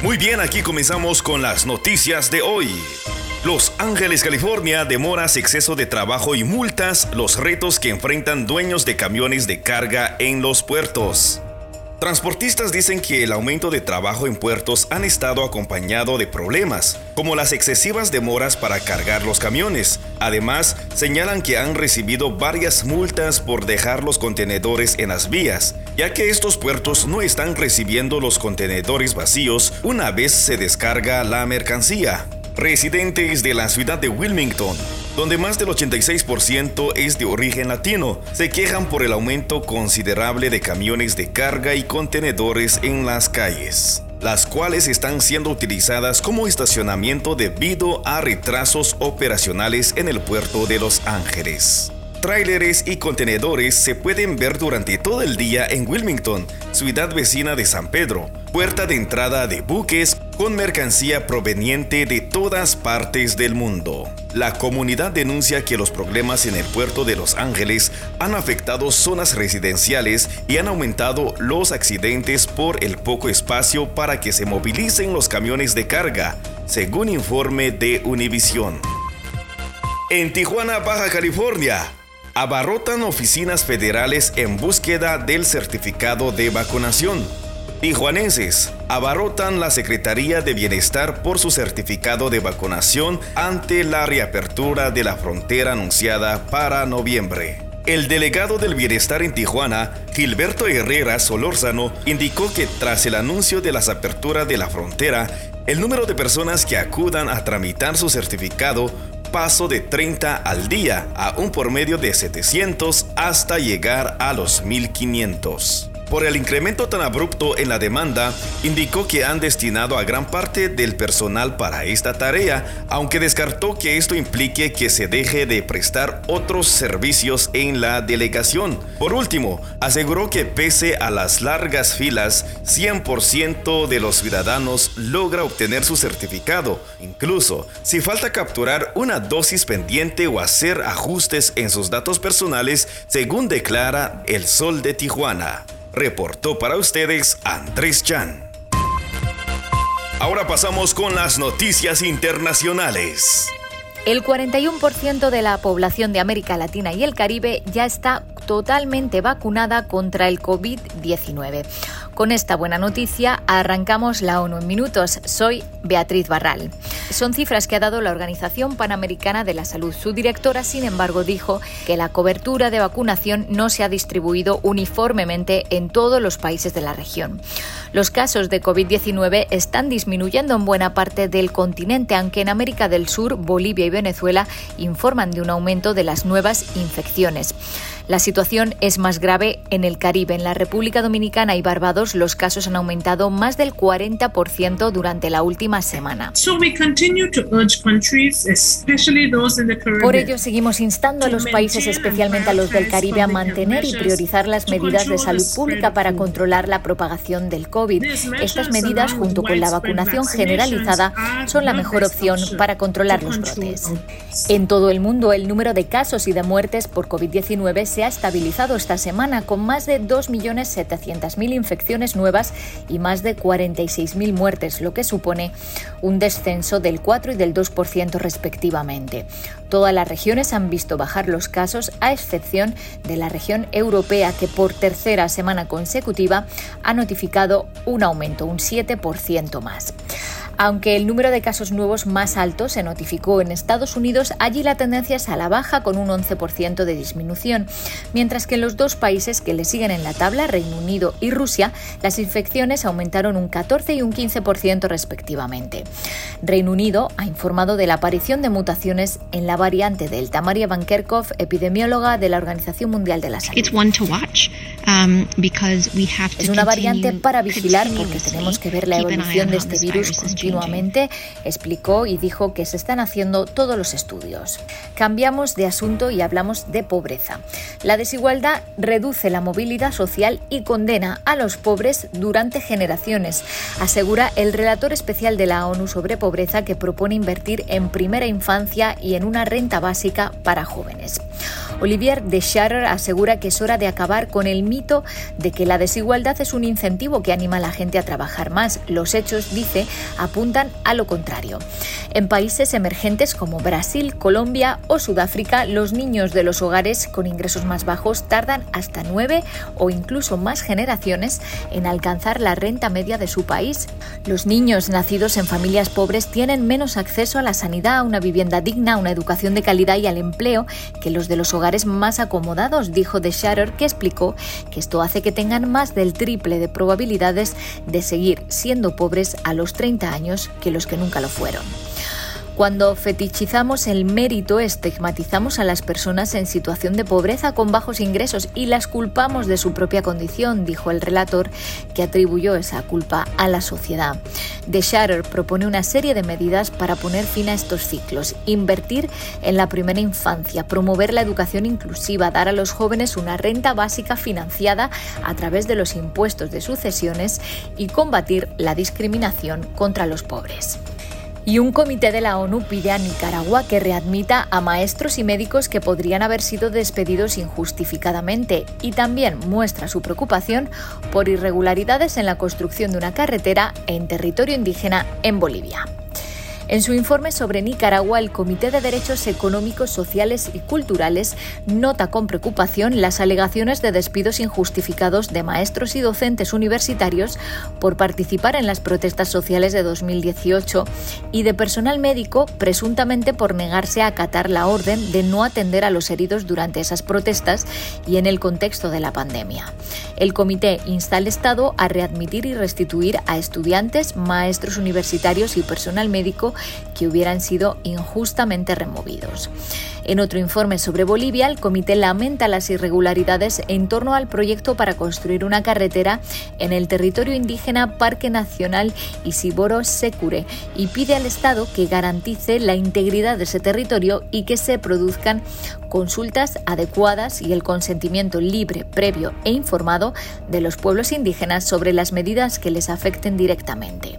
Muy bien, aquí comenzamos con las noticias de hoy. Los Ángeles, California, demoras, exceso de trabajo y multas, los retos que enfrentan dueños de camiones de carga en los puertos. Transportistas dicen que el aumento de trabajo en puertos han estado acompañado de problemas, como las excesivas demoras para cargar los camiones. Además, señalan que han recibido varias multas por dejar los contenedores en las vías, ya que estos puertos no están recibiendo los contenedores vacíos una vez se descarga la mercancía. Residentes de la ciudad de Wilmington donde más del 86% es de origen latino, se quejan por el aumento considerable de camiones de carga y contenedores en las calles las cuales están siendo utilizadas como estacionamiento debido a retrasos operacionales en el puerto de Los Ángeles. Tráileres y contenedores se pueden ver durante todo el día en Wilmington, ciudad vecina de San Pedro, puerta de entrada de buques con mercancía proveniente de todas partes del mundo. La comunidad denuncia que los problemas en el puerto de Los Ángeles han afectado zonas residenciales y han aumentado los accidentes por el poco espacio para que se movilicen los camiones de carga, según informe de Univision. En Tijuana, Baja California, abarrotan oficinas federales en búsqueda del certificado de vacunación. Tijuanenses abarrotan la Secretaría de Bienestar por su certificado de vacunación ante la reapertura de la frontera anunciada para noviembre. El delegado del Bienestar en Tijuana, Gilberto Herrera Solórzano, indicó que tras el anuncio de las aperturas de la frontera, el número de personas que acudan a tramitar su certificado pasó de 30 al día a un por medio de 700 hasta llegar a los 1500 por el incremento tan abrupto en la demanda, indicó que han destinado a gran parte del personal para esta tarea, aunque descartó que esto implique que se deje de prestar otros servicios en la delegación. Por último, aseguró que pese a las largas filas, 100% de los ciudadanos logra obtener su certificado, incluso si falta capturar una dosis pendiente o hacer ajustes en sus datos personales, según declara El Sol de Tijuana. Reportó para ustedes Andrés Chan. Ahora pasamos con las noticias internacionales. El 41% de la población de América Latina y el Caribe ya está totalmente vacunada contra el COVID-19. Con esta buena noticia arrancamos la ONU en minutos. Soy Beatriz Barral. Son cifras que ha dado la Organización Panamericana de la Salud. Su directora, sin embargo, dijo que la cobertura de vacunación no se ha distribuido uniformemente en todos los países de la región. Los casos de COVID-19 están disminuyendo en buena parte del continente, aunque en América del Sur, Bolivia y Venezuela informan de un aumento de las nuevas infecciones. La situación es más grave en el Caribe. En la República Dominicana y Barbados los casos han aumentado más del 40% durante la última semana. Por ello, seguimos instando a los países, especialmente a los del Caribe, a mantener y priorizar las medidas de salud pública para controlar la propagación del COVID. Estas medidas, junto con la vacunación generalizada, son la mejor opción para controlar los brotes. En todo el mundo, el número de casos y de muertes por COVID-19 se se ha estabilizado esta semana con más de 2.700.000 infecciones nuevas y más de 46.000 muertes, lo que supone un descenso del 4 y del 2% respectivamente. Todas las regiones han visto bajar los casos, a excepción de la región europea, que por tercera semana consecutiva ha notificado un aumento, un 7% más. Aunque el número de casos nuevos más alto se notificó en Estados Unidos, allí la tendencia es a la baja con un 11% de disminución, mientras que en los dos países que le siguen en la tabla, Reino Unido y Rusia, las infecciones aumentaron un 14 y un 15% respectivamente. Reino Unido ha informado de la aparición de mutaciones en la variante Delta. María Van Kerkhove, epidemióloga de la Organización Mundial de la Salud. Um, es una variante para vigilar porque tenemos que ver la evolución de este virus continuamente, explicó y dijo que se están haciendo todos los estudios. Cambiamos de asunto y hablamos de pobreza. La desigualdad reduce la movilidad social y condena a los pobres durante generaciones, asegura el relator especial de la ONU sobre pobreza que propone invertir en primera infancia y en una renta básica para jóvenes. Olivier de Scharer asegura que es hora de acabar con el mito de que la desigualdad es un incentivo que anima a la gente a trabajar más. Los hechos, dice, apuntan a lo contrario. En países emergentes como Brasil, Colombia o Sudáfrica, los niños de los hogares con ingresos más bajos tardan hasta nueve o incluso más generaciones en alcanzar la renta media de su país. Los niños nacidos en familias pobres tienen menos acceso a la sanidad, a una vivienda digna, a una educación de calidad y al empleo que los de los hogares más acomodados, dijo De Shatter, que explicó que esto hace que tengan más del triple de probabilidades de seguir siendo pobres a los 30 años que los que nunca lo fueron. Cuando fetichizamos el mérito, estigmatizamos a las personas en situación de pobreza con bajos ingresos y las culpamos de su propia condición, dijo el relator, que atribuyó esa culpa a la sociedad. De Shatter propone una serie de medidas para poner fin a estos ciclos, invertir en la primera infancia, promover la educación inclusiva, dar a los jóvenes una renta básica financiada a través de los impuestos de sucesiones y combatir la discriminación contra los pobres. Y un comité de la ONU pide a Nicaragua que readmita a maestros y médicos que podrían haber sido despedidos injustificadamente y también muestra su preocupación por irregularidades en la construcción de una carretera en territorio indígena en Bolivia. En su informe sobre Nicaragua, el Comité de Derechos Económicos, Sociales y Culturales nota con preocupación las alegaciones de despidos injustificados de maestros y docentes universitarios por participar en las protestas sociales de 2018 y de personal médico presuntamente por negarse a acatar la orden de no atender a los heridos durante esas protestas y en el contexto de la pandemia. El comité insta al Estado a readmitir y restituir a estudiantes, maestros universitarios y personal médico que hubieran sido injustamente removidos. En otro informe sobre Bolivia, el comité lamenta las irregularidades en torno al proyecto para construir una carretera en el territorio indígena Parque Nacional Isiboro Secure y pide al Estado que garantice la integridad de ese territorio y que se produzcan consultas adecuadas y el consentimiento libre, previo e informado de los pueblos indígenas sobre las medidas que les afecten directamente.